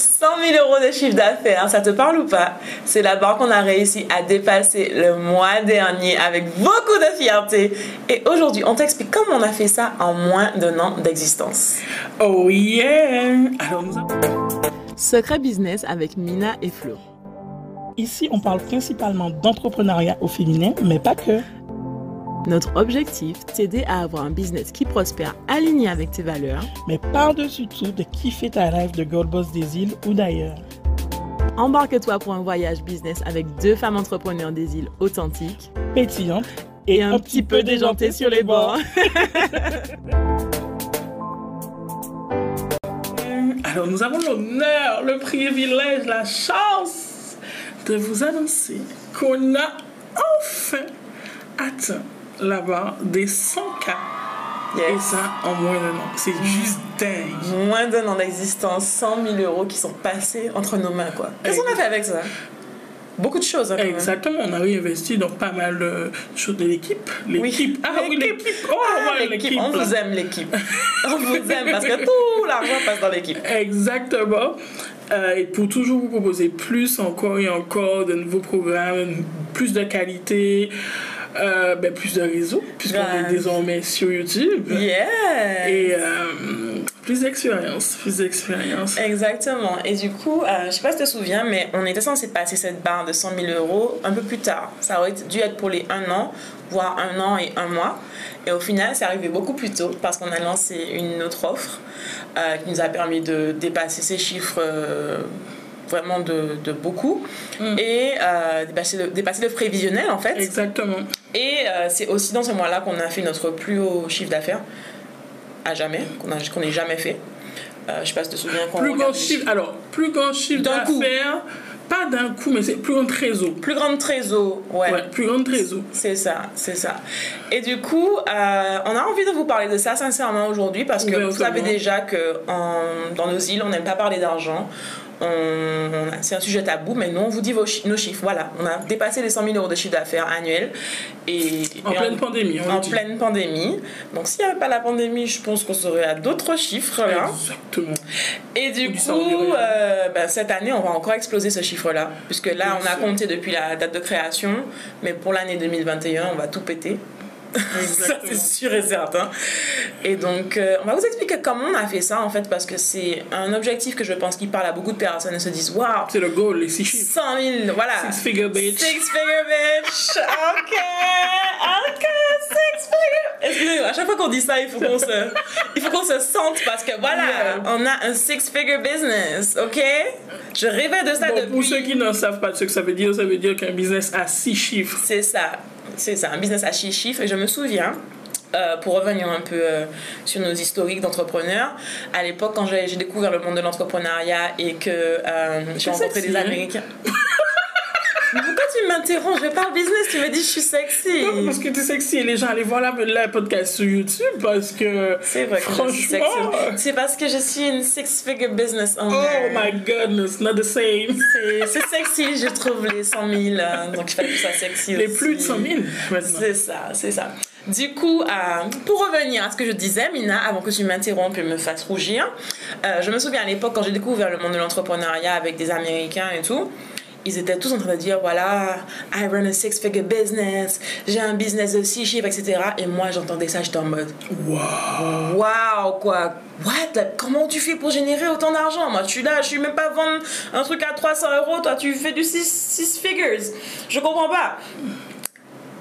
100 000 euros de chiffre d'affaires, ça te parle ou pas? C'est la barre qu'on a réussi à dépasser le mois dernier avec beaucoup de fierté. Et aujourd'hui, on t'explique comment on a fait ça en moins d'un an d'existence. Oh yeah Alors nous Secret Business avec Mina et Flo. Ici, on parle principalement d'entrepreneuriat au féminin, mais pas que. Notre objectif, t'aider à avoir un business qui prospère aligné avec tes valeurs, mais par-dessus tout, de kiffer ta rêve de Gold Boss des îles ou d'ailleurs. Embarque-toi pour un voyage business avec deux femmes entrepreneurs des îles authentiques, pétillantes et, un, petit peu déjantées sur les bords. Alors nous avons l'honneur, le privilège, la chance de vous annoncer qu'on a enfin atteint là-bas des 100 cas. Et ça en moins d'un an. C'est mm. juste dingue. Moins d'un an d'existence, 100 000 euros qui sont passés entre nos mains, quoi. Qu'est-ce qu'on a fait avec ça? Beaucoup de choses. Hein, Exactement, on a réinvesti dans pas mal de choses de l'équipe. L'équipe. Ah oui, l'équipe. Oh, ah, l'équipe. On vous aime, l'équipe. on vous aime parce que tout l'argent passe dans l'équipe. Exactement. Euh, et pour toujours vous proposer plus encore et encore de nouveaux programmes, plus de qualité. Euh, ben, plus de réseaux, puisqu'on est ben, désormais sur YouTube. Yeah! Et euh, plus d'expérience, plus d'expérience. Exactement. Et du coup, euh, je sais pas si tu te souviens, mais on était censé passer cette barre de 100 000 euros un peu plus tard. Ça aurait dû être pour les un an, voire un an et un mois. Et au final, c'est arrivé beaucoup plus tôt parce qu'on a lancé une autre offre qui nous a permis de dépasser ces chiffres vraiment de, de beaucoup mm. et euh, dépasser, le, dépasser, le, prévisionnel en fait. Exactement. Et euh, c'est aussi dans ce mois-là qu'on a fait notre plus haut chiffre d'affaires à jamais, qu'on qu'on n'ait jamais fait. Euh, je sais pas si tu te souviens quand plus grand chiffre alors plus grand chiffre d'affaires pas d'un coup, mais c'est plus grand trésor. Plus grand trésor, ouais. ouais plus grand trésor. C'est ça, c'est ça. Et du coup, euh, on a envie de vous parler de ça sincèrement aujourd'hui parce que vous savez déjà que dans nos îles, on n'aime pas parler d'argent c'est un sujet tabou, mais nous, on vous dit vos nos chiffres. Voilà, on a dépassé les 100 000 euros de chiffre d'affaires annuel. Et, en pleine pandémie. en pleine pandémie. Donc, s'il n'y avait pas la pandémie, je pense qu'on serait à d'autres chiffres. Là. Exactement. Et du coup, euh, ben, cette année, on va encore exploser ce chiffre-là. Puisque là, on a compté depuis la date de création. Mais pour l'année 2021, on va tout péter. Ça, c'est sûr et certain. Et donc, euh, on va vous expliquer comment on a fait ça, en fait, parce que c'est un objectif que je pense qui parle à beaucoup de personnes et se disent Waouh! C'est le goal, les 6 chiffres. 100 000, voilà. Six figure bitch. Six figure bitch. Ok. Ok. Six figure. Excusez-moi, à chaque fois qu'on dit ça, il faut qu'on se, il faut qu'on se sente parce que voilà, on a un six figure business. Ok? Je rêvais de ça bon, depuis. Pour ceux qui ne savent pas ce que ça veut dire, ça veut dire qu'un business a 6 chiffres. C'est ça c'est un business à chiffres. Et je me souviens, euh, pour revenir un peu euh, sur nos historiques d'entrepreneurs, à l'époque, quand j'ai découvert le monde de l'entrepreneuriat et que euh, j'ai rencontré des Américains. Tu m'interromps Je parle business, tu me dis je suis sexy. Non, parce que tu es sexy et les gens allaient voir la, podcast sur YouTube parce que. C'est vrai que franchement. C'est parce que je suis une six-figure business owner. Oh my goodness, not the same. C'est sexy, je trouve, les 100 000. donc il fallait que ça sexy Les plus de 100 000 C'est ça, c'est ça. Du coup, euh, pour revenir à ce que je disais, Mina, avant que tu m'interrompes et me fasses rougir, euh, je me souviens à l'époque quand j'ai découvert le monde de l'entrepreneuriat avec des Américains et tout, ils étaient tous en train de dire voilà, I run a six-figure business, j'ai un business de six chiffres, etc. Et moi, j'entendais ça, j'étais en mode waouh, waouh, quoi, what, comment tu fais pour générer autant d'argent? Moi, je suis là, je suis même pas vendre un truc à 300 euros, toi, tu fais du six, six figures. Je comprends pas.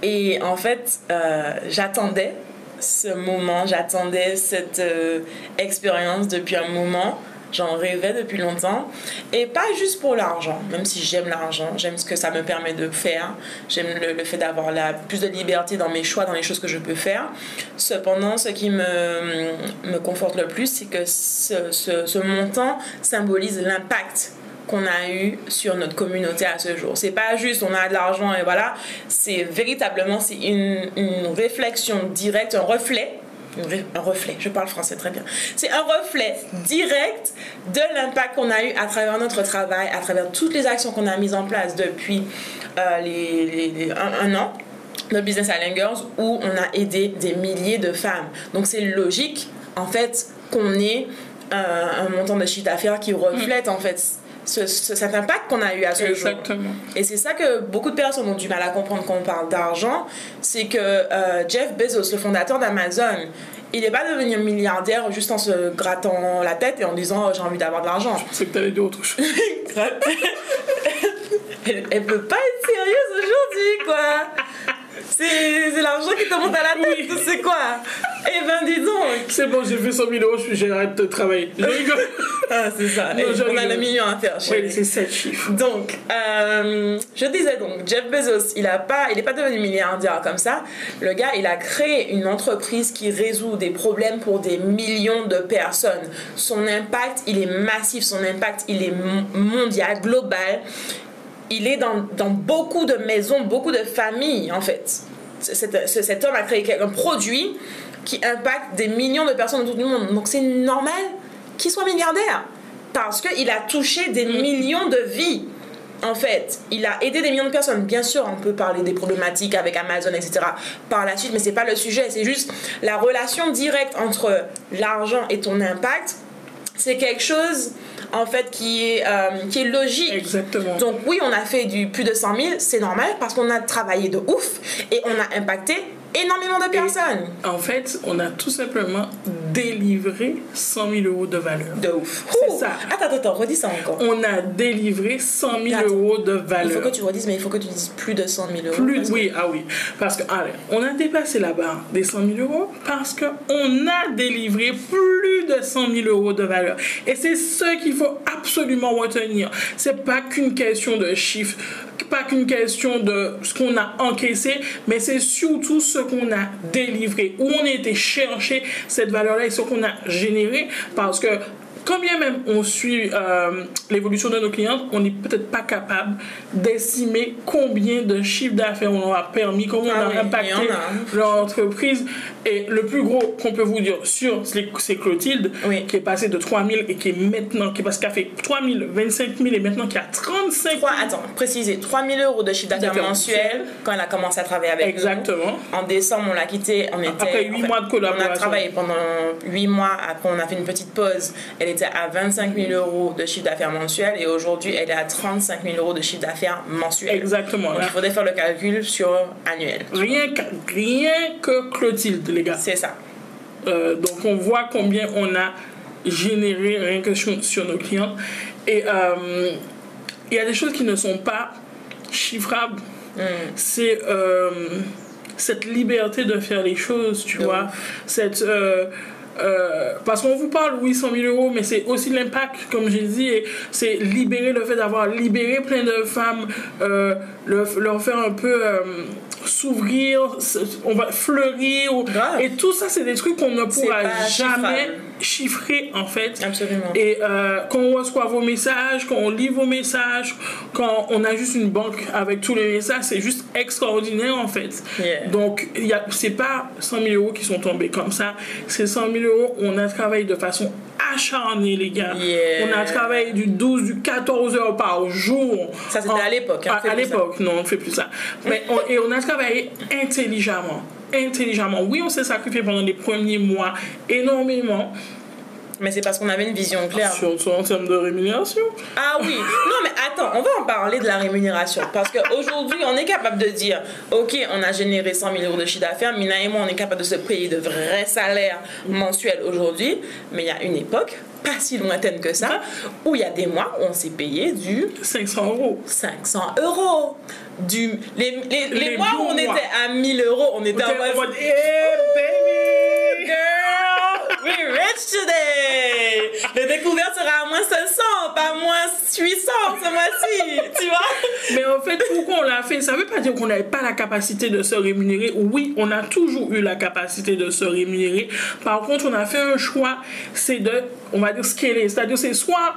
Et en fait, euh, j'attendais ce moment, j'attendais cette euh, expérience depuis un moment. J'en rêvais depuis longtemps. Et pas juste pour l'argent, même si j'aime l'argent, j'aime ce que ça me permet de faire, j'aime le, fait d'avoir plus de liberté dans mes choix, dans les choses que je peux faire. Cependant, ce qui me, me conforte le plus, c'est que ce, ce, ce montant symbolise l'impact qu'on a eu sur notre communauté à ce jour. C'est pas juste on a de l'argent et voilà, c'est véritablement c'est une, une réflexion directe, un reflet un reflet, je parle français très bien. C'est un reflet direct de l'impact qu'on a eu à travers notre travail, à travers toutes les actions qu'on a mises en place depuis euh, les, un, an notre business à Langers où on a aidé des milliers de femmes. Donc c'est logique en fait qu'on ait un, un montant de chiffre d'affaires qui reflète en fait ce, ce- cet impact qu'on a eu à ce jour. Exactement. Et c'est ça que beaucoup de personnes ont du mal à comprendre quand on parle d'argent, c'est que euh, Jeff Bezos, le fondateur d'Amazon, il n'est pas devenu milliardaire juste en se grattant la tête et en disant oh, j'ai envie d'avoir de l'argent. C'est que t'allais dire autre chose. elle, elle peut pas être sérieuse aujourd'hui, quoi. C'est c'est l'argent qui te monte à la tête, Oui. c'est quoi? Eh ben dis donc C'est bon, j'ai fait 100 000 euros, je suis- j'arrête de travailler. Je rigole. Ah, c'est ça, Non, on a le million à faire. Oui, c'est 7 chiffres. Donc, euh, je disais donc, Jeff Bezos, il a pas, il n'est pas devenu milliardaire comme ça. Le gars, il a créé une entreprise qui résout des problèmes pour des millions de personnes. Son impact, il est massif. Son impact, il est mon- mondial, global. Il est dans, dans beaucoup de maisons, beaucoup de familles, en fait. Cet, ce- cet homme a créé un produit qui impacte des millions de personnes autour du monde. Donc, c'est normal qu'il soit milliardaire. Parce qu'il a touché des millions de vies. En fait, il a aidé des millions de personnes. Bien sûr, on peut parler des problématiques avec Amazon, etc. par la suite, mais c'est pas le sujet. C'est juste la relation directe entre l'argent et ton impact. C'est quelque chose, en fait, qui est, euh, qui est logique. Exactement. Donc oui, on a fait du plus de 100 000, c'est normal parce qu'on a travaillé de ouf et on a impacté énormément de personnes. En fait, on a tout simplement délivré 100 000 euros de valeur. De ouf. C'est ça. Attends, attends, attends, redis ça encore. On a délivré 100 000 Attends. euros de Il faut valeur. que tu redises, mais il faut que tu dises plus de 100 000 euros. Plus, que- oui, ah oui. Parce que, allez, on a dépassé la barre des 100 000 euros parce qu'on a délivré plus de 100 000 euros de valeur. Et c'est ce qu'il faut absolument retenir. C'est pas qu'une question de chiffres, pas qu'une question de ce qu'on a encaissé, mais c'est surtout ce qu'on a délivré, où on a été chercher cette valeur-là et ce qu'on a généré. Parce que quand bien même on suit euh, l'évolution de nos clients, on n'est peut-être pas capable d'estimer combien de chiffres d'affaires on a permis, comment Ah on oui, a il impacté a. leur entreprise. Et le plus gros qu'on peut vous dire sur c'est Clotilde, Oui. qui est passé de 3 000 et qui est maintenant, qui, est passé- qui a fait 3 000, 25 000 et maintenant qui a 35 000. Trois- attends, préciser, 3 000 euros de chiffre d'affaires mensuel quand elle a commencé à travailler avec nous. Exactement. En décembre, on l'a quitté. On était, Après huit en fait, mois de collaboration. On a travaillé pendant 8 mois. Après, on a fait une petite pause. Elle était à 25 000 euros de chiffre d'affaires mensuel. Et aujourd'hui, elle est à 35 000 euros de chiffre d'affaires mensuel. Exactement. Donc, il faudrait faire le calcul sur annuel. Rien que, rien que Clotilde, les gars. C'est ça. Euh, donc on voit combien on a généré rien que sur, sur nos clients. Et euh, il y a des choses qui ne sont pas chiffrables. C'est euh, cette liberté de faire les choses, tu vois. Cette, euh, parce qu'on vous parle, oui, 100 000 euros, mais c'est aussi l'impact, comme j'ai dit, et c'est libérer le fait d'avoir libéré plein de femmes, euh, le- leur faire un peu euh, s'ouvrir, on va fleurir, ou- et tout ça, c'est des trucs qu'on ne pourra jamais chiffrable. Chiffrer, en fait. Absolument. Et euh, quand on reçoit vos messages, quand on lit vos messages, quand on a juste une banque avec tous les messages, c'est juste extraordinaire en fait. Yeah. Donc, c'est pas 100 000 euros qui sont tombés comme ça. C'est 100 000 euros, on a travaillé de façon acharnée, les gars. Yeah. On a travaillé du 12, du 14 heures par jour. Ça, c'était à l'époque, hein, À, l'époque, non, on ne fait plus ça. Mais on- et on a travaillé intelligemment. Intelligemment. Oui, on s'est sacrifié pendant les premiers mois énormément. Mais c'est parce qu'on avait une vision claire. Surtout en termes de rémunération. Ah oui, non mais attends, on va en parler de la rémunération parce qu'aujourd'hui on est capable de dire, ok, on a généré 100 000 euros de chiffre d'affaires, Mina et moi on est capable de se payer de vrais salaires mensuels aujourd'hui, mais il y a une époque, pas si lointaine que ça, où il y a des mois où on s'est payé du 500 euros. 500 euros. Du, les, les, les Les mois où on mois. était à 1000 euros, on était en mode, mode, hey baby! Girl, we're rich today. Le découvert sera à moins 500, pas moins 800 ce mois-ci. Tu vois? Mais en fait, pourquoi on l'a fait? Ça veut pas dire qu'on n'avait pas la capacité de se rémunérer. Oui, on a toujours eu la capacité de se rémunérer. Par contre, on a fait un choix, c'est de, on va dire, scaler. C'est-à-dire, c'est soit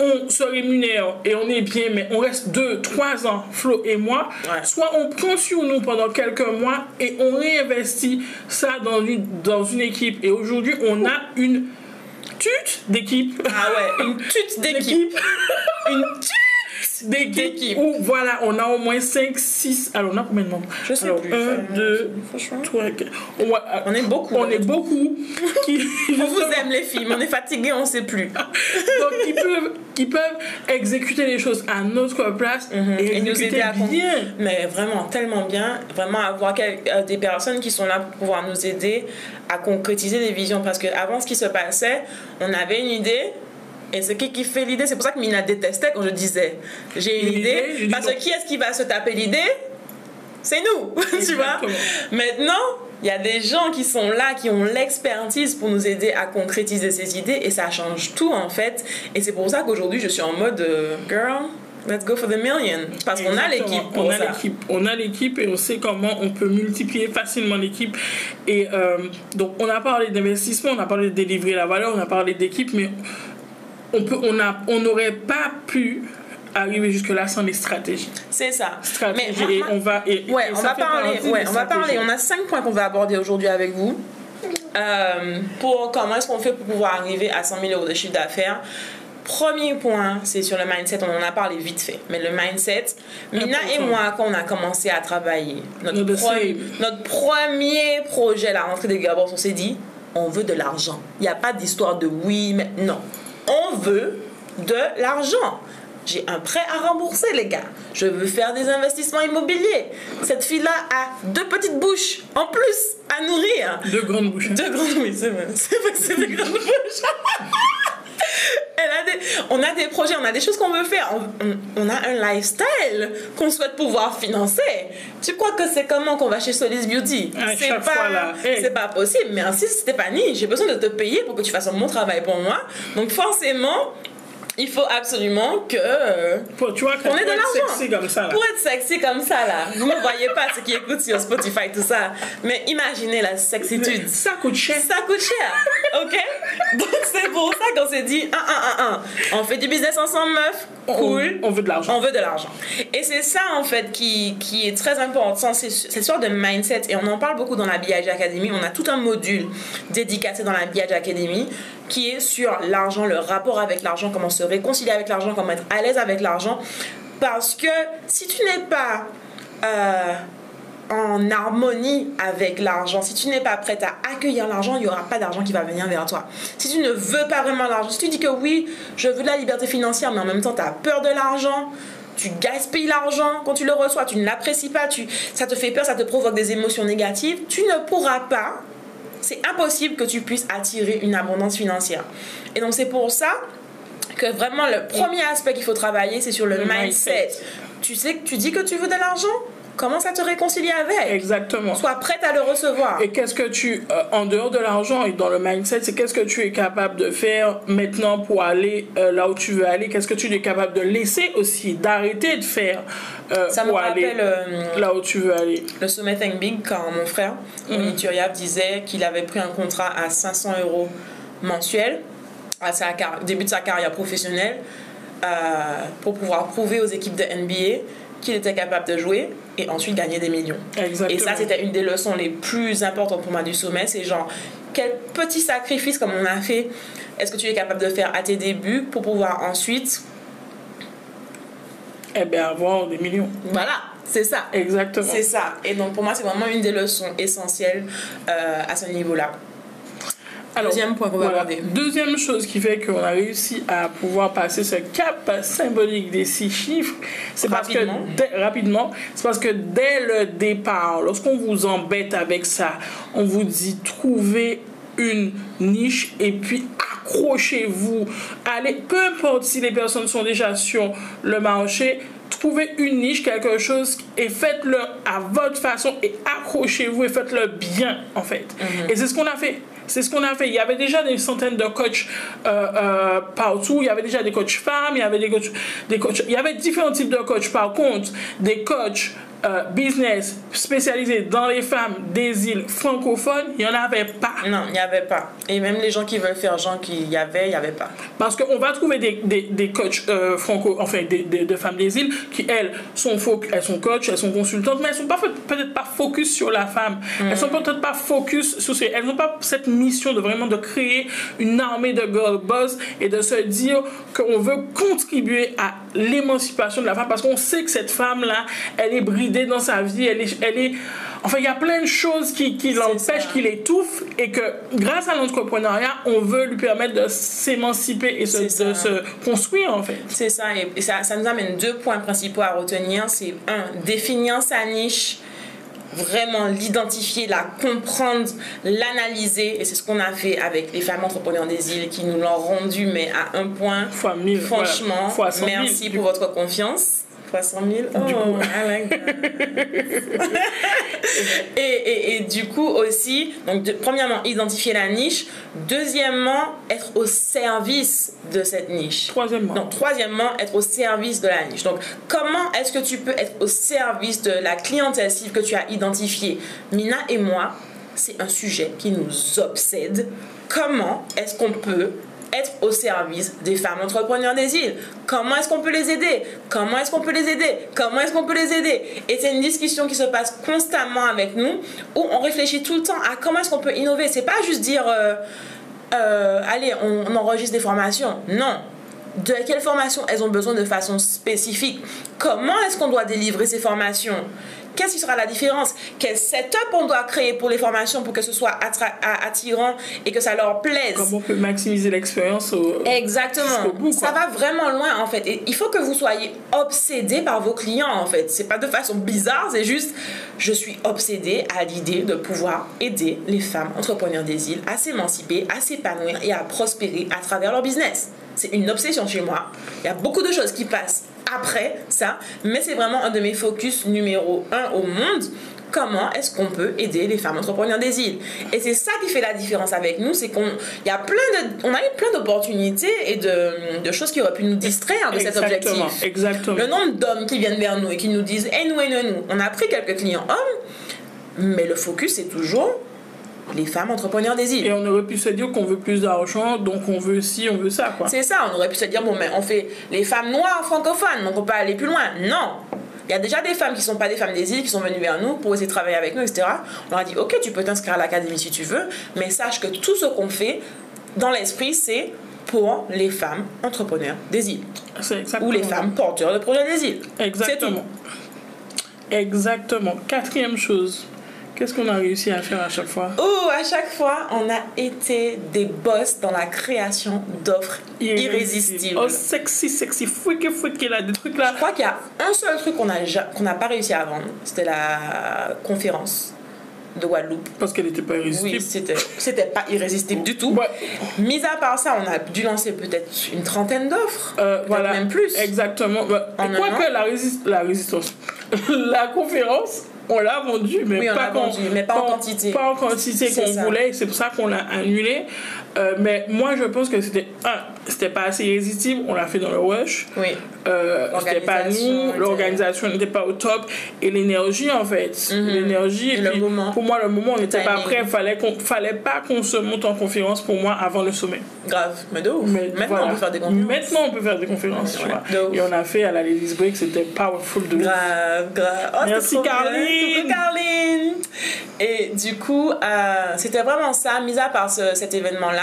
on se rémunère et on est bien, mais on reste 2, 3 ans, Flo et moi, Ouais. soit on prend sur nous pendant quelques mois et on réinvestit ça dans une, dans une équipe. Et aujourd'hui, on a une tute d'équipe. Ah ouais, une tute d'équipe. D'équipe. Une tute d'équipe D'équipe. où voilà, on a au moins 5, 6. Alors, on a combien de membres? Je sais Alors, plus. 1, Enfin, 2, franchement. 3, 4. On, est beaucoup. on est beaucoup qui. On vous aime les filles, mais on est fatigués, on sait plus. Donc, ils peuvent, ils peuvent exécuter les choses à notre place et, Mhm. Et nous aider à bien. Mais vraiment, tellement bien. Vraiment avoir euh, des personnes qui sont là pour pouvoir nous aider à concrétiser des visions. Parce qu'avant, ce qui se passait, on avait une idée. Et c'est qui fait l'idée C'est pour ça que Mina détestait quand je disais j'ai une idée, Parce non. que qui est-ce qui va se taper l'idée? C'est nous, tu vois? Maintenant, il y a des gens qui sont là, qui ont l'expertise pour nous aider à concrétiser ces idées et ça change tout en fait. Et c'est pour ça qu'aujourd'hui je suis en mode euh, girl, let's go for the million. Parce qu'on a l'équipe on a l'équipe on a l'équipe et on sait comment on peut multiplier facilement l'équipe et euh, donc on a parlé d'investissement on a parlé de délivrer la valeur on a parlé d'équipe mais on peut on a on n'aurait pas pu arriver jusque là sans les stratégies C'est ça. et moi- on va et, Ouais, et on va parler. Ouais, on va parler. On a cinq points qu'on va aborder aujourd'hui avec vous. Euh, pour comment est-ce qu'on fait pour pouvoir arriver à 100 000 euros de chiffre d'affaires? Premier point, c'est sur le mindset. On en a parlé vite fait, mais le mindset. Mina et moi, quand on a commencé à travailler notre, premier, notre premier projet, la rentrée des Gabons, on s'est dit, on veut de l'argent. Il n'y a pas d'histoire de oui, mais non. On veut de l'argent. J'ai un prêt à rembourser, les gars. Je veux faire des investissements immobiliers. Cette fille-là a deux petites bouches en plus à nourrir. deux grandes bouches hein. Deux grandes, oui, c'est vrai. C'est vrai que c'est des grandes bouches. Elle a des, on a des projets, on a des choses qu'on veut faire. On, on- on a un lifestyle qu'on souhaite pouvoir financer. Tu crois que c'est comment qu'on va chez Solis Beauty? À C'est pas. Hey. pas possible. Merci Stéphanie, j'ai besoin de te payer pour que tu fasses un bon travail pour moi. Donc forcément, il faut absolument que euh, Pour- tu vois on quand est tu de l'argent. sexy comme ça là Pour être sexy comme ça, là, vous ne voyez pas ce qui écoute sur Spotify, tout ça. Mais imaginez la sexitude. ça coûte cher Ça coûte cher, ok? Donc c'est pour ça qu'on s'est dit, un, un, un, un. On fait du business ensemble, meuf. Cool. on, on veut de l'argent On veut de l'argent. Et c'est ça, en fait, qui, qui est très important. C'est cette sorte de mindset. Et on en parle beaucoup dans la BIG Academy. On a tout un module dédicacé dans la BIG Academy qui est sur l'argent, le rapport avec l'argent, comment se réconcilier avec l'argent, comment être à l'aise avec l'argent. Parce que si tu n'es pas euh, en harmonie avec l'argent, si tu n'es pas prête à accueillir l'argent, il n'y aura pas d'argent qui va venir vers toi. Si tu ne veux pas vraiment l'argent, si tu dis que oui, je veux de la liberté financière, mais en même temps tu as peur de l'argent, tu gaspilles l'argent quand tu le reçois, tu ne l'apprécies pas, tu, ça te fait peur, ça te provoque des émotions négatives, tu ne pourras pas, c'est impossible que tu puisses attirer une abondance financière. Et donc c'est pour ça que vraiment le premier aspect qu'il faut travailler, c'est sur le, Le mindset. mindset. Tu sais que tu dis que tu veux de l'argent, commence à te réconcilier avec. exactement Sois prête à le recevoir. Et qu'est-ce que tu, euh, en dehors de l'argent et dans le mindset, c'est qu'est-ce que tu es capable de faire maintenant pour aller euh, là où tu veux aller? Qu'est-ce que tu es capable de laisser aussi, d'arrêter de faire euh, Ça me pour aller rappelle euh, là où tu veux aller? le sommet Think Big quand mon frère, Oni Turiab, disait qu'il avait pris un contrat à 500 euros mensuels à sa début de sa carrière professionnelle pour pouvoir prouver aux équipes de NBA qu'il était capable de jouer et ensuite gagner des millions. Exactement. Et ça, c'était une des leçons les plus importantes pour moi du sommet. C'est genre, quel petit sacrifice comme on a fait, est-ce que tu es capable de faire à tes débuts pour pouvoir ensuite, Eh bien, avoir des millions. voilà, c'est ça. Exactement. C'est ça. Et donc pour moi, c'est vraiment une des leçons essentielles euh, à ce niveau-là. Alors, Deuxième point qu'on va voilà. aborder. Deuxième chose qui fait qu'on a réussi à pouvoir passer ce cap symbolique des six chiffres, c'est parce que dès- rapidement, c'est parce que dès le départ, lorsqu'on vous embête avec ça, on vous dit trouvez une niche et puis accrochez-vous. Allez, peu importe si les personnes sont déjà sur le marché, trouvez une niche, quelque chose et faites-le à votre façon et accrochez-vous et faites-le bien en fait. Et c'est ce qu'on a fait. C'est ce qu'on a fait. Il y avait déjà des centaines de coachs euh, euh, partout. Il y avait déjà des coachs femmes, il y avait des des coachs. Il y avait différents types de coachs. Par contre, des coachs euh, business spécialisé dans les femmes des îles francophones, il n'y en avait pas. Non, il n'y avait pas. Et même les gens qui veulent faire genre qu'il y avait, il n'y avait pas. Parce qu'on va trouver des, des, des coachs euh, franco, enfin des, des, de femmes des îles qui, elles, sont, elles sont coachs, elles sont consultantes, mais elles sont pas peut-être pas focus sur la femme. Elles sont peut-être pas focus sur ces... Elles n'ont pas cette mission de vraiment de créer une armée de girl boss et de se dire qu'on veut contribuer à l'émancipation de la femme parce qu'on sait que cette femme-là, elle est bridée dans sa vie, elle est... Elle est Enfin, il y a plein de choses qui, qui l'empêchent, qui l'étouffent, et que grâce à l'entrepreneuriat, on veut lui permettre de s'émanciper et se- de se construire, en fait. C'est ça, et ça, ça nous amène deux points principaux à retenir. C'est un, définir sa niche, vraiment l'identifier, la comprendre, l'analyser. Et c'est ce qu'on a fait avec les femmes entrepreneurs des îles qui nous l'ont rendu, mais à un point. Fois mille, Franchement, voilà. Fois cent mille, merci pour votre confiance. Fois 100 000. Oh, Du coup. I like that. et, et, et du coup aussi, donc de- premièrement, identifier la niche. Deuxièmement, être au service de cette niche. Troisièmement. Donc, troisièmement, être au service de la niche. Donc, comment est-ce que tu peux être au service de la clientèle cible que tu as identifiée? Mina et moi, c'est un sujet qui nous obsède. Comment est-ce qu'on peut être au service des femmes entrepreneurs des îles Comment est-ce qu'on peut les aider? Comment est-ce qu'on peut les aider? Comment est-ce qu'on peut les aider? Et c'est une discussion qui se passe constamment avec nous où on réfléchit tout le temps à comment est-ce qu'on peut innover. C'est pas juste dire euh, euh, allez, on, on enregistre des formations. Non. De quelles formations elles ont besoin de façon spécifique? Comment est-ce qu'on doit délivrer ces formations? Qu'est-ce qui sera la différence? Quel setup on doit créer pour les formations pour que ce soit attirant et que ça leur plaise? Comment on peut maximiser l'expérience au... Exactement. Bout, ça va vraiment loin en fait. Et il faut que vous soyez obsédé par vos clients en fait. C'est pas de façon bizarre, c'est juste je suis obsédée à l'idée de pouvoir aider les femmes entrepreneurs des îles à s'émanciper, à s'épanouir et à prospérer à travers leur business. C'est une obsession chez moi. Il y a beaucoup de choses qui passent après ça, mais c'est vraiment un de mes focus numéro un au monde. Comment est-ce qu'on peut aider les femmes entrepreneurs des îles? Et c'est ça qui fait la différence avec nous c'est qu'on y a plein de on a eu plein d'opportunités et de, de choses qui auraient pu nous distraire de cet objectif. exactement. le nombre d'hommes qui viennent vers nous et qui nous disent aide-nous aide-nous on a pris quelques clients hommes mais le focus c'est toujours les femmes entrepreneurs des îles Et on aurait pu se dire qu'on veut plus d'argent, donc on veut ci, on veut ça, quoi. C'est ça, on aurait pu se dire, bon, mais on fait les femmes noires francophones, donc on peut aller plus loin. Non Il y a déjà des femmes qui sont pas des femmes des îles qui sont venues vers nous pour essayer de travailler avec nous, etc. On leur a dit, ok, tu peux t'inscrire à l'académie si tu veux, mais sache que tout ce qu'on fait dans l'esprit, c'est pour les femmes entrepreneurs des îles C'est exactement ou les femmes porteurs de projets des îles. Exactement. Exactement. Quatrième chose. Qu'est-ce qu'on a réussi à faire à chaque fois Oh, à chaque fois, on a été des boss dans la création d'offres irrésistibles. Oh, sexy, sexy, freaky, freaky, là, des trucs là. Je crois qu'il y a un seul truc qu'on n'a pas réussi à vendre, c'était la conférence de Guadeloupe. Parce qu'elle n'était pas irrésistible. Oui, c'était c'était pas irrésistible du tout. Ouais. Mis à part ça, on a dû lancer peut-être une trentaine d'offres, Euh, voilà. même plus. Exactement. Bah, En la, résis- la résistance, la conférence, on l'a vendue, mais Oui, pas, mais pas en quantité. Pas en quantité qu'on voulait, c'est pour ça qu'on l'a annulé. Euh, mais moi, je pense que c'était un, c'était pas assez irrésistible, on l'a fait dans le rush. Oui. Euh, c'était pas nous, l'organisation n'était pas au top et l'énergie en fait, l'énergie Mhm. Et le puis, moment. Pour moi, le moment, on n'était pas prêt. Fallait qu'on, fallait pas qu'on se monte en conférence pour moi avant le sommet. Grave, mais de ouf. Mais Maintenant, voilà. on peut faire des conférences. Maintenant, on peut faire des conférences, tu Ouais, vois. de ouf. Et on a fait à la Ladies Break, c'était powerful de ouf. Grave, grave. Oh, Merci. Coucou, Carline. Et du coup, euh, c'était vraiment ça. Mis à part ce- cet événement-là,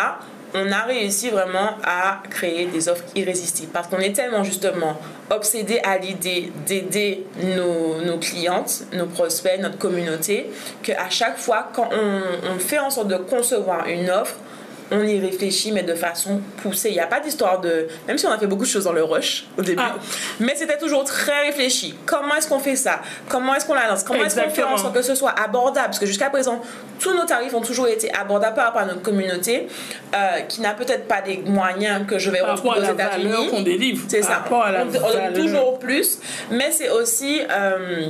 on a réussi vraiment à créer des offres irrésistibles. Parce qu'on est tellement justement obsédé à l'idée d'aider nos, clientes, nos prospects, notre communauté, qu'à chaque fois, quand on, on fait en sorte de concevoir une offre, on y réfléchit, mais de façon poussée. Il n'y a pas d'histoire de. Même si on a fait beaucoup de choses dans le rush au début, Ah. mais c'était toujours très réfléchi. Comment est-ce qu'on fait ça? Comment est-ce qu'on la lance? Comment est-ce qu'on fait en sorte que ce soit abordable? Parce que jusqu'à présent, tous nos tarifs ont toujours été abordables par rapport à notre communauté, euh, qui n'a peut-être pas des moyens que je vais Par retrouver aux États-Unis. qu'on délivre. C'est ça. rapport à la on, on donne toujours plus, mais c'est aussi. euh,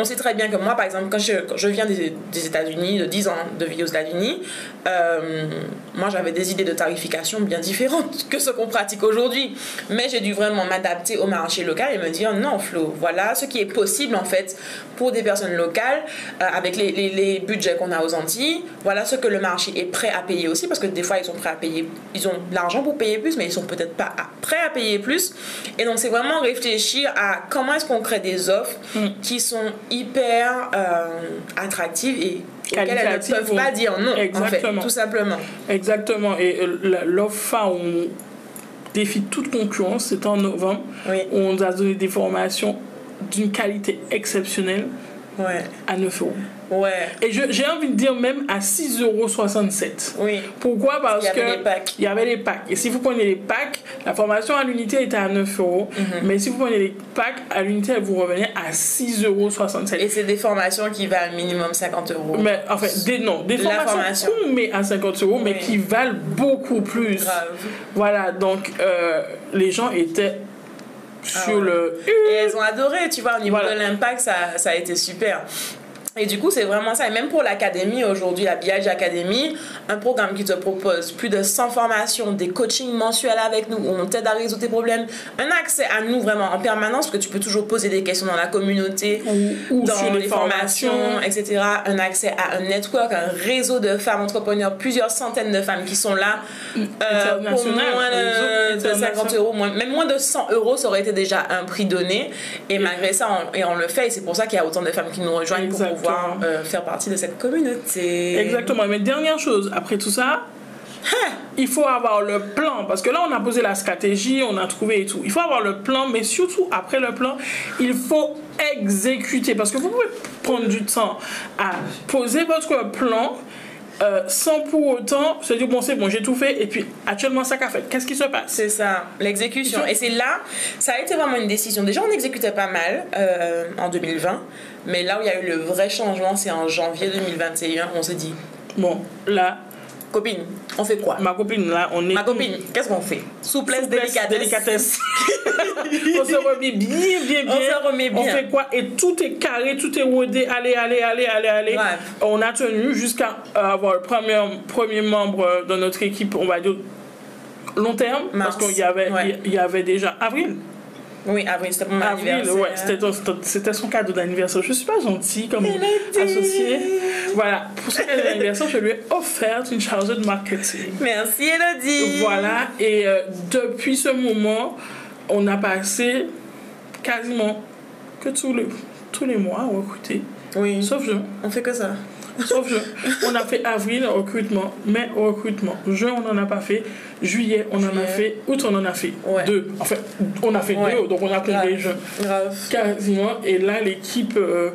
on sait très bien que moi, par exemple, quand je, quand je viens des, des États-Unis, de 10 ans de vie aux États-Unis, euh, moi j'avais des idées de tarification bien différentes que ce qu'on pratique aujourd'hui. Mais j'ai dû vraiment m'adapter au marché local et me dire non, Flo, voilà ce qui est possible en fait pour des personnes locales euh, avec les, les, les budgets qu'on a aux Antilles. Voilà ce que le marché est prêt à payer aussi parce que des fois ils sont prêts à payer, ils ont l'argent pour payer plus, mais ils sont peut-être pas à- prêts à payer plus. Et donc c'est vraiment réfléchir à comment est-ce qu'on crée des offres qui sont hyper euh, attractives et auxquelles elles ne peuvent pas dire non, en fait, Exactement. tout simplement. Exactement. Et euh, l'offre on défie toute concurrence, c'était en novembre. Oui, où on nous a donné des formations d'une qualité exceptionnelle ouais, à 9 euros. ouais, Et je- j'ai envie de dire même à 6,67 euros. oui. Pourquoi? Parce Il y avait que les packs. il y avait les packs. Et si vous prenez les packs, la formation à l'unité était à 9 euros. Mhm. Mais si vous prenez les packs, à l'unité, vous revenait à 6,67 euros. Et c'est des formations qui valent minimum 50 euros. Mais en fait, des, non, des La formations formation. qu'on met à 50 euros, mais qui valent beaucoup plus. Grave. Voilà, donc euh, les gens étaient sur Ah ouais. le. Et elles ont adoré, tu vois, au niveau Voilà. de l'impact, ça, ça a été super. Et du coup, c'est vraiment ça. Et même pour l'académie, aujourd'hui, la BIG Academy, un programme qui te propose plus de 100 formations, des coachings mensuels avec nous, où on t'aide à résoudre tes problèmes, un accès à nous vraiment en permanence, parce que tu peux toujours poser des questions dans la communauté, Ou, ou dans sur les les formations, formations. etc. Un accès à un network, un réseau de femmes entrepreneurs, plusieurs centaines de femmes qui sont là euh, pour moins de, réseau de 50 international. euros, moins- même moins de 100 euros, ça aurait été déjà un prix donné. Et malgré ça, on, et on le fait, et c'est pour ça qu'il y a autant de femmes qui nous rejoignent pour. Pouvoir euh, faire partie de cette communauté. Exactement. Mais dernière chose, après tout ça, il faut avoir le plan. Parce que là, on a posé la stratégie, on a trouvé et tout. Il faut avoir le plan, mais surtout, après le plan, il faut exécuter. Parce que vous pouvez prendre du temps à poser votre plan. Euh, sans pour autant se dire bon c'est bon j'ai tout fait et puis actuellement ça qu'a fait qu'est-ce qui se passe? C'est ça, l'exécution. Et c'est là, ça a été vraiment une décision. Déjà, on exécutait pas mal euh, en 2020, mais là où il y a eu le vrai changement, c'est en janvier 2021. On s'est dit, bon là copine, on fait quoi? Ma copine là on est Ma copine, qu'est-ce qu'on fait? Souplesse, Souplesse, délicatesse. délicatesse. on se remet bien, bien, bien. On se remet On bien. fait quoi? Et tout est carré, tout est rodé. Allez, allez, allez, allez, allez. Ouais. On a tenu jusqu'à avoir le premier, premier membre de notre équipe, on va dire long terme, Mars. parce qu'il y avait, Ouais. il y avait déjà avril. Oui, avril, c'était mon Avril, anniversaire. ouais, c'était son cadeau d'anniversaire. Je suis pas gentille comme associée. Voilà, pour son cadeau d'anniversaire, je lui ai offert une chargée de marketing. Merci Elodie. Voilà, et euh, depuis ce moment, on a passé quasiment que tous les, tous les mois à recruter, Oui, sauf juin. on fait que ça. Sauf juin. On a fait avril, recrutement, mai, recrutement. Juin, on n'en a pas fait. Juillet, on en a fait. Août, on en a fait Ouais. deux. En fait, on a fait Ouais. deux, donc on a juin. Grave. Quasiment. Et là, l'équipe, euh,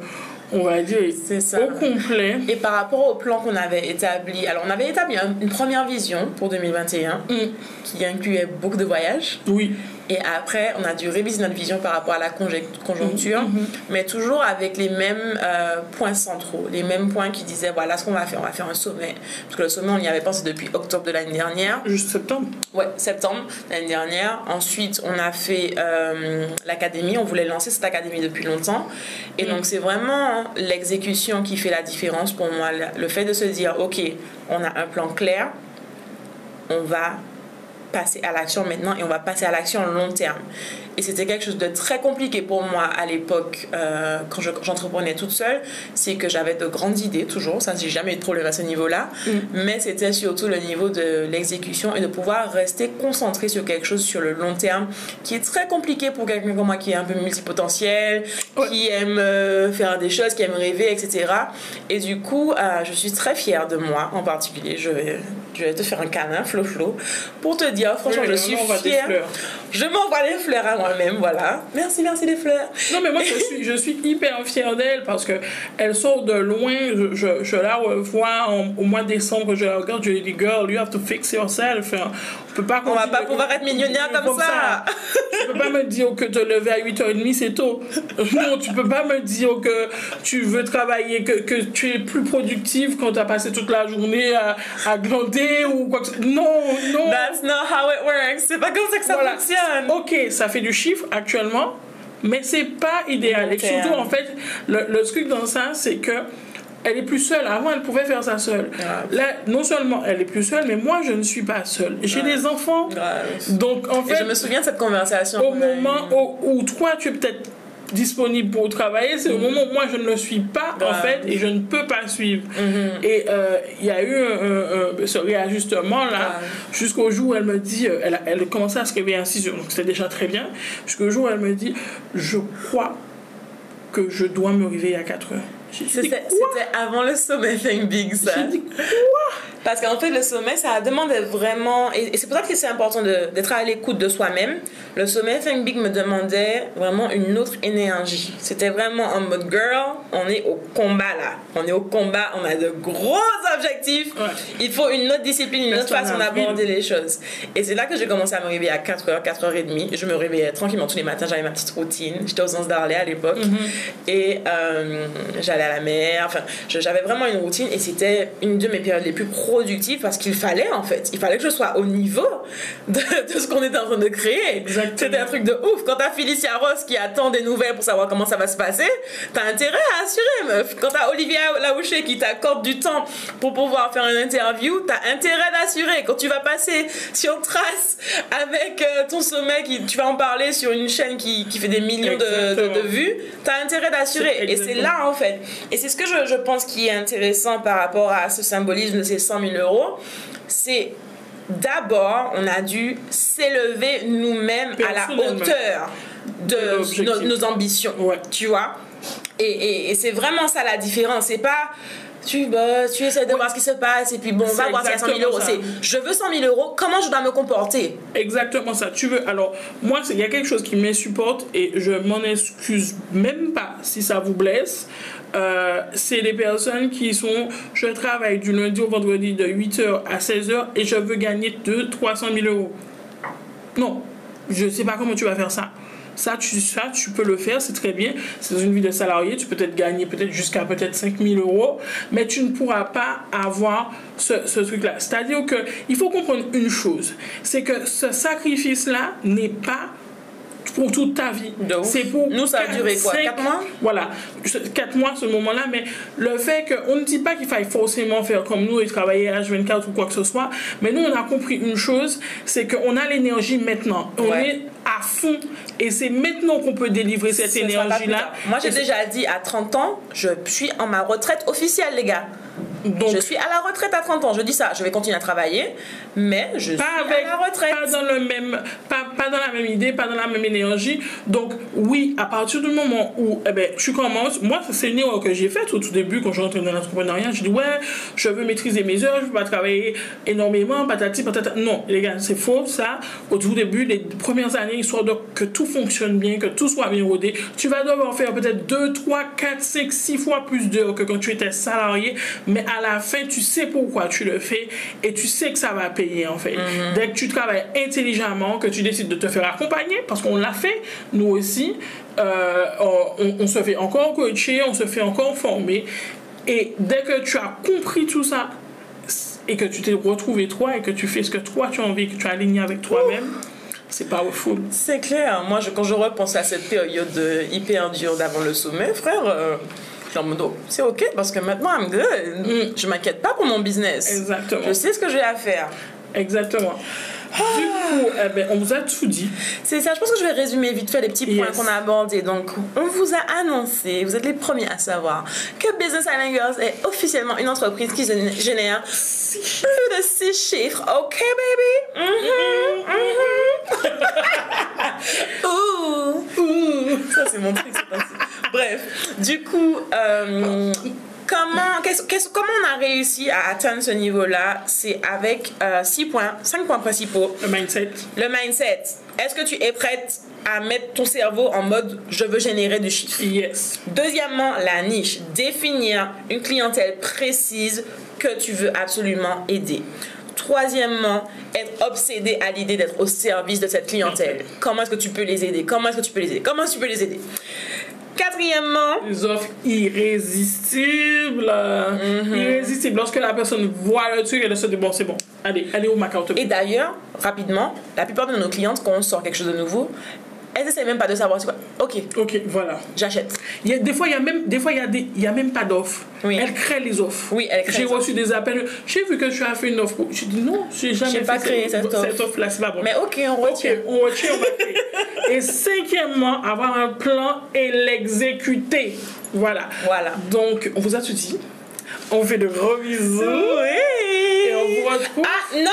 on va dire, ça. au complet. Et par rapport au plan qu'on avait établi, alors on avait établi un- une première vision pour 2021 Mm. qui incluait beaucoup de voyages. Oui. Et après, on a dû réviser notre vision par rapport à la conjoncture, Mhm. mais toujours avec les mêmes euh, points centraux, les mêmes points qui disaient voilà ce qu'on va faire, on va faire un sommet. Parce que le sommet, on y avait pensé depuis octobre de l'année dernière. Juste septembre. Ouais, septembre l'année dernière. Ensuite, on a fait euh, l'académie. On voulait lancer cette académie depuis longtemps. Et donc, c'est vraiment l'exécution qui fait la différence pour moi. Le fait de se dire, OK, on a un plan clair, on va passer à l'action maintenant et on va passer à l'action long terme. Et c'était quelque chose de très compliqué pour moi à l'époque euh, quand je- j'entreprenais toute seule. C'est que j'avais de grandes idées, toujours. Ça, j'ai jamais eu de problème à ce niveau-là. Mais c'était surtout le niveau de l'exécution et de pouvoir rester concentré sur quelque chose sur le long terme qui est très compliqué pour quelqu'un comme moi qui est un peu multipotentiel, Ouais. qui aime euh, faire des choses, qui aime rêver, etc. Et du coup, euh, je suis très fière de moi en particulier. Je vais, je vais te faire un câlin, Flo Flo, pour te dire, franchement, Oui, je suis fière. Je m'envoie les fleurs à moi-même, voilà. Merci, merci les fleurs. Non, mais moi, je suis, je suis hyper fière d'elle parce que elle sort de loin. Je, je, la revois au mois de décembre. Je la regarde, je lui dis, girl, you have to fix yourself. Peut pas On va pas pouvoir être millionnaire comme ça. Tu peux pas me dire que te lever à 8h30 c'est tôt. Non, tu peux pas me dire que tu veux travailler, que, que tu es plus productive quand tu as passé toute la journée à, à glander ou quoi que ce Non, non. That's not how it works. C'est pas comme ça que ça Voilà. fonctionne. Ok, ça fait du chiffre actuellement, mais c'est pas idéal. Et surtout, en fait, le, le truc dans ça, c'est que elle est plus seule. Avant, elle pouvait faire ça seule. Grave. Là, non seulement elle est plus seule, mais moi, je ne suis pas seule. J'ai des enfants. Grave. Donc, en Et fait, je me souviens de cette conversation. au moment où, où toi, tu es peut-être disponible pour travailler, c'est au moment où moi, je ne le suis pas, en fait, et je ne peux pas suivre. Mhm. Et euh, il y a eu un- un- un- ce réajustement là, Ouais. jusqu'au jour où elle me dit, euh, elle commençait à se réveiller à 6 heures, donc c'était déjà très bien, jusqu'au jour où elle me dit, je crois que je dois me réveiller à 4 heures. C'était avant le sommet Think Big, ça. Parce qu'en fait, le sommet, ça demande vraiment. Et, c'est pour ça que c'est important d'être à l'écoute de soi-même. Le sommet Think Big me demandait vraiment une autre énergie. C'était vraiment en mode girl, on est au combat là. On est au combat, on a de gros objectifs. Ouais. Il faut une autre discipline, une autre façon d'aborder les choses. Et c'est là que j'ai commencé à me réveiller à 4h, 4h30. Je me réveillais tranquillement tous les matins, j'avais ma petite routine. J'étais aux Anses d'Arlé à l'époque. Et euh, j'allais à la mer. Enfin, j'avais vraiment une routine et c'était une de mes périodes les plus productives parce qu'il fallait en fait. Il fallait que je sois au niveau de, de ce qu'on était en train de créer. C'était un truc de ouf. Quand t'as Félicia Ross qui attend des nouvelles pour savoir comment ça va se passer, t'as intérêt à assurer, meuf. Quand t'as Olivia Laouché qui t'accorde du temps pour pouvoir faire une interview, t'as intérêt d'assurer. Quand tu vas passer sur Trace avec euh, ton sommet, qui, tu vas en parler sur une chaîne qui, qui fait des millions de, de- de vues, t'as intérêt d'assurer. Et c'est là, en fait. Et c'est ce que je, je pense qui est intéressant par rapport à ce symbolisme de ces 100 000 euros. C'est d'abord, on a dû s'élever nous-mêmes à la hauteur De nos, nos ambitions. Ouais. Tu vois Et, et- et c'est vraiment ça la différence. C'est pas. Tu bosses, tu essaies de voir ce qui se passe, et puis bon, on va voir s'il y a 100 000 euros. C'est je veux 100 000 euros, comment je dois me comporter? Exactement ça. Tu veux. Alors, moi, il y a quelque chose qui m'insupporte et je m'en excuse même pas si ça vous blesse. Euh, c'est les personnes qui sont. Je travaille du lundi au vendredi de 8h à 16h et je veux gagner 2 300 000 euros. Non, je sais pas comment tu vas faire ça. Ça tu, ça, tu peux le faire, c'est très bien. C'est dans une vie de salarié, tu peux peut-être gagner peut-être jusqu'à peut-être 5 000 euros, mais tu ne pourras pas avoir ce, ce truc-là. C'est-à-dire que il faut comprendre une chose, c'est que ce sacrifice-là n'est pas pour toute ta vie. C'est pour Nous, ça a duré quoi, cinq- quatre mois? Voilà, 4 mois ce moment-là, mais le fait qu'on ne dit pas qu'il faille forcément faire comme nous et travailler à H24 ou quoi que ce soit, mais nous on a compris une chose, c'est qu'on a l'énergie maintenant. On Ouais. est à fond et c'est maintenant qu'on peut délivrer cette énergie-là. Moi, j'ai déjà dit à 30 ans, je suis en ma retraite officielle, les gars. Donc, je suis à la retraite à 30 ans. Je dis ça, je vais continuer à travailler, mais je suis pas avec à la retraite. pas dans le même pas, pas dans la même idée pas dans la même énergie donc oui à partir du moment où eh ben, tu commences moi c'est une erreur que j'ai faite au tout début quand je rentre dans l'entrepreneuriat je dis ouais je veux maîtriser mes heures je veux pas travailler énormément patati patata non les gars c'est faux ça au tout début les premières années histoire de que tout fonctionne bien que tout soit bien rodé tu vas devoir faire peut-être 2 3 4 5 6 fois plus d'heures que quand tu étais salarié mais à la fin tu sais pourquoi tu le fais et tu sais que ça va payer en fait. Dès que tu travailles intelligemment que tu décides de te faire accompagner parce qu'on l'a fait nous aussi euh, on, on se fait encore coacher on se fait encore former. Et dès que tu as compris tout ça et que tu t'es retrouvé toi et que tu fais ce que toi tu as envie que tu es aligné avec toi-même c'est powerful. C'est clair. Moi, je, quand je repense à cette période euh, hyper dure d'avant le sommet, frère, euh, oh, c'est ok parce que maintenant, I'm good. Mm. Je m'inquiète pas pour mon business. exactement Je sais ce que j'ai à faire. exactement du coup eh ben, on vous a tout dit C'est ça, je pense que je vais résumer vite fait les petits points Yes. qu'on a abordés. Donc, on vous a annoncé, vous êtes les premiers à savoir, que Business Island Girls est officiellement une entreprise qui gén- génère plus de 6 chiffres. Ok, baby? Mhm, mhm. Ouh. Ouh. Ça, c'est mon truc, c'est. Bref, du coup, euh, comment, qu'est-ce- qu'est-ce- comment on a réussi à atteindre ce niveau-là? C'est avec 6 points, 5 points principaux. le mindset Le mindset. Est-ce que tu es prête à mettre ton cerveau en mode je veux générer du chiffre? Yes Deuxièmement, la niche. Définir une clientèle précise que tu veux absolument aider. Troisièmement, être obsédé à l'idée d'être au service de cette clientèle. Comment est-ce que tu peux les aider? Comment est-ce que tu peux les aider? Comment est-ce que tu peux les aider? Quatrièmement, les offres irrésistibles. Mhm. Irrésistibles. Lorsque la personne voit le truc, elle se dit bon, c'est bon. Allez, allez où ma carte et d'ailleurs, rapidement, la plupart de nos clientes, quand on sort quelque chose de nouveau, elles essaient même pas de savoir c'est quoi? Ok, Ok, voilà. j'achète. Il y a, des fois, il y a même, des fois, il y a des, il y a même pas d'offre. Oui. Elle crée les offres. Oui, elle crée J'ai reçu des appels. J'ai vu que tu as fait une offre. J'ai dit non, j'ai jamais J'ai fait pas créé cette offre. Cette offre-là, c'est pas bon. Mais ok, on retient. on retient, on va créer. Et cinquièmement, avoir un plan et l'exécuter. Voilà. Voilà. Donc, on vous a tout dit. On fait de gros bisous. Et on vous retrouve. Ah non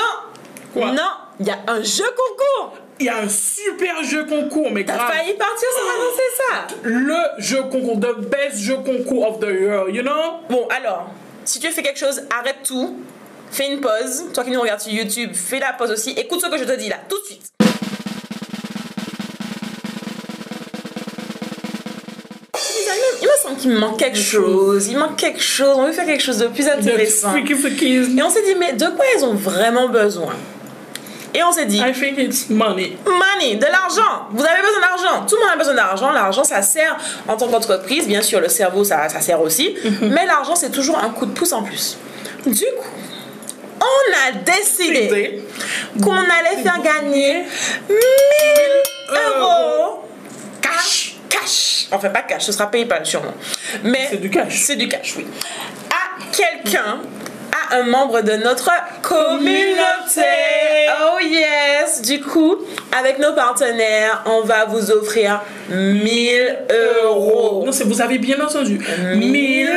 Quoi? Non, il y a un jeu concours. Il y a un super jeu concours, mais T'as grave. failli partir sans annoncer ça. Le jeu concours, the best jeu concours of the year, you know? Bon, alors, si tu fais quelque chose, arrête tout. Fais une pause. Toi qui nous regardes sur YouTube, fais la pause aussi. Écoute ce que je te dis là, tout de suite. Il me semble qu'il me manque quelque chose. Il manque quelque chose. On veut faire quelque chose de plus intéressant. Et on s'est dit, mais de quoi ils ont vraiment besoin? Et on s'est dit, I think it's money. Money, de l'argent. Vous avez besoin d'argent. Tout le monde a besoin d'argent. L'argent, ça sert en tant qu'entreprise. Bien sûr, le cerveau, ça, ça sert aussi. Mais l'argent, c'est toujours un coup de pouce en plus. Du coup, on a décidé qu'on allait faire gagner 1000 euros cash. Cash. Enfin, pas cash, ce sera PayPal sûrement. Mais C'est du cash. C'est du cash, oui. À quelqu'un, à un membre de notre communauté. Oh yes. Du coup, avec nos partenaires, on va vous offrir 1000 euros. Non, c'est vous avez bien entendu. 1000 1000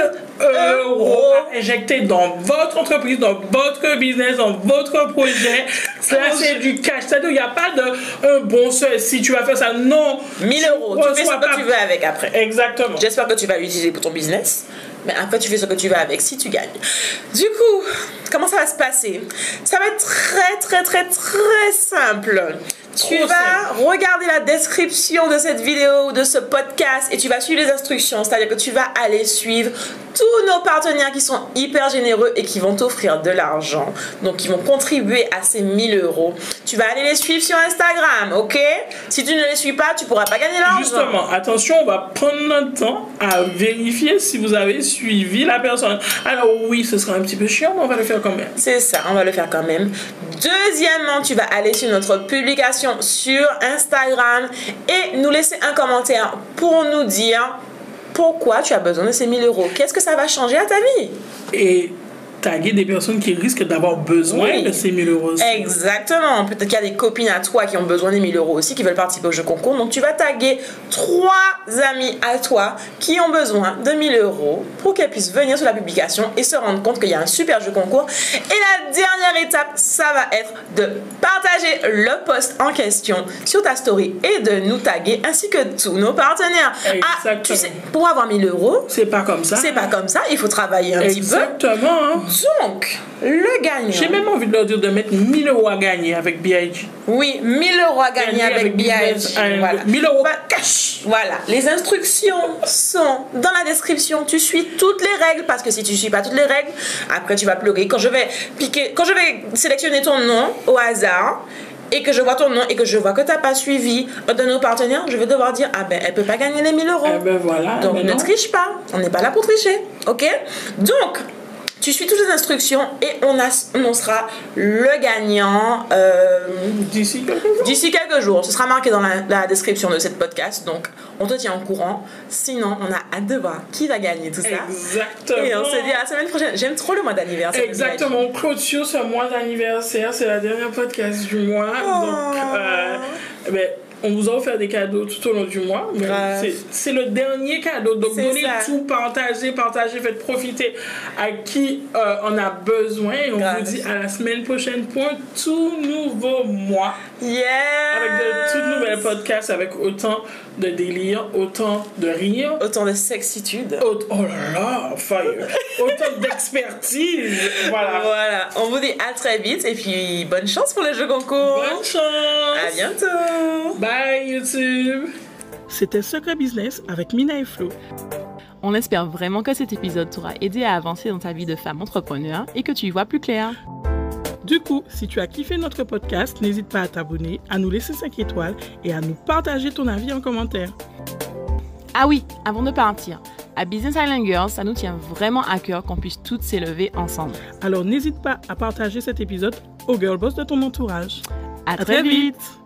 euros à injecter dans votre entreprise, dans votre business, dans votre projet. Ça, c'est du cash. C'est-à-dire, il n'y a pas de un bon seul si tu vas faire ça. Non. 1000 euros. Tu fais ce que tu veux avec après. Exactement. J'espère que tu vas l'utiliser pour ton business. Mais après, tu fais ce que tu veux avec si tu gagnes. Du coup, comment ça va se passer? Ça va être très, très, très, très simple. Tu vas regarder la description de cette vidéo ou de ce podcast et tu vas suivre les instructions. C'est-à-dire que tu vas aller suivre tous nos partenaires qui sont hyper généreux et qui vont t'offrir de l'argent. Donc, qui vont contribuer à ces 1000 euros. Tu vas aller les suivre sur Instagram, ok? Si tu ne les suis pas, tu pourras pas gagner l'argent. Justement, attention, on va prendre notre temps à vérifier si vous avez suivi la personne. Alors oui, ce sera un petit peu chiant, mais on va le faire quand même. C'est ça, on va le faire quand même. Deuxièmement, tu vas aller sur notre publication sur Instagram et nous laisser un commentaire pour nous dire pourquoi tu as besoin de ces 1000 euros. Qu'est-ce que ça va changer à ta vie? Et taguer des personnes qui risquent d'avoir besoin Oui. de ces 1000 euros. aussi. Exactement. Peut-être qu'il y a des copines à toi qui ont besoin des 1000 euros aussi, qui veulent participer au jeu concours. Donc tu vas taguer trois amis à toi qui ont besoin de 1000 euros pour qu'elles puissent venir sur la publication et se rendre compte qu'il y a un super jeu concours. Et la dernière étape, ça va être de partager le post en question sur ta story et de nous taguer ainsi que tous nos partenaires. Ah, tu sais, pour avoir 1000 euros, C'est pas comme ça. c'est pas comme ça, il faut travailler un petit peu. Exactement. Donc, le gagnant. J'ai même envie de leur dire de mettre 1000 euros à gagner avec BIG. Oui, 1000 euros à gagner avec BIG. and- Voilà. 1000 euros Bah, cash. Voilà, les instructions sont dans la description. Tu suis toutes les règles parce que si tu suis pas toutes les règles, après tu vas pleurer. Quand je vais piquer, quand je vais sélectionner ton nom au hasard et que je vois ton nom et que je vois que tu n'as pas suivi un de nos partenaires, je vais devoir dire ah ben elle peut pas gagner les 1000 euros. Eh ben voilà. Donc ne non. triche pas, on n'est pas là pour tricher, ok? Donc, tu suis toutes les instructions et on annoncera le gagnant euh, D'ici quelques d'ici quelques jours. Ce sera marqué dans la, la description de cette podcast, donc on te tient au courant. Sinon, on a hâte de voir qui va gagner tout ça. Exactement. Et on se dit à la semaine prochaine. J'aime trop le mois d'anniversaire. Exactement, on clôture ce mois d'anniversaire, c'est la dernière podcast du mois. Oh. Donc, euh, ben, on vous a offert des cadeaux tout au long du mois. c'est- le dernier cadeau. Donc, donnez ça. tout, partagez, partagez, faites profiter à qui euh, on a besoin. Et on Grave. vous dit à la semaine prochaine pour un tout nouveau mois. Yes! Avec de tout nouvelles podcasts, avec autant de délire, autant de rire. Autant de sexitude. Aut- Oh là là, fire! Autant d'expertise! Voilà. Voilà, on vous dit à très vite et puis bonne chance pour le jeu concours. Bonne chance! À bientôt. Bye YouTube! C'était Secret Business avec Mina et Flo. On espère vraiment que cet épisode t'aura aidé à avancer dans ta vie de femme entrepreneur et que tu y vois plus clair. Du coup, si tu as kiffé notre podcast, n'hésite pas à t'abonner, à nous laisser 5 étoiles et à nous partager ton avis en commentaire. Ah oui, avant de partir, à Business Island Girls, ça nous tient vraiment à cœur qu'on puisse toutes s'élever ensemble. Alors n'hésite pas à partager cet épisode aux girl boss de ton entourage. À, À très très vite. vite.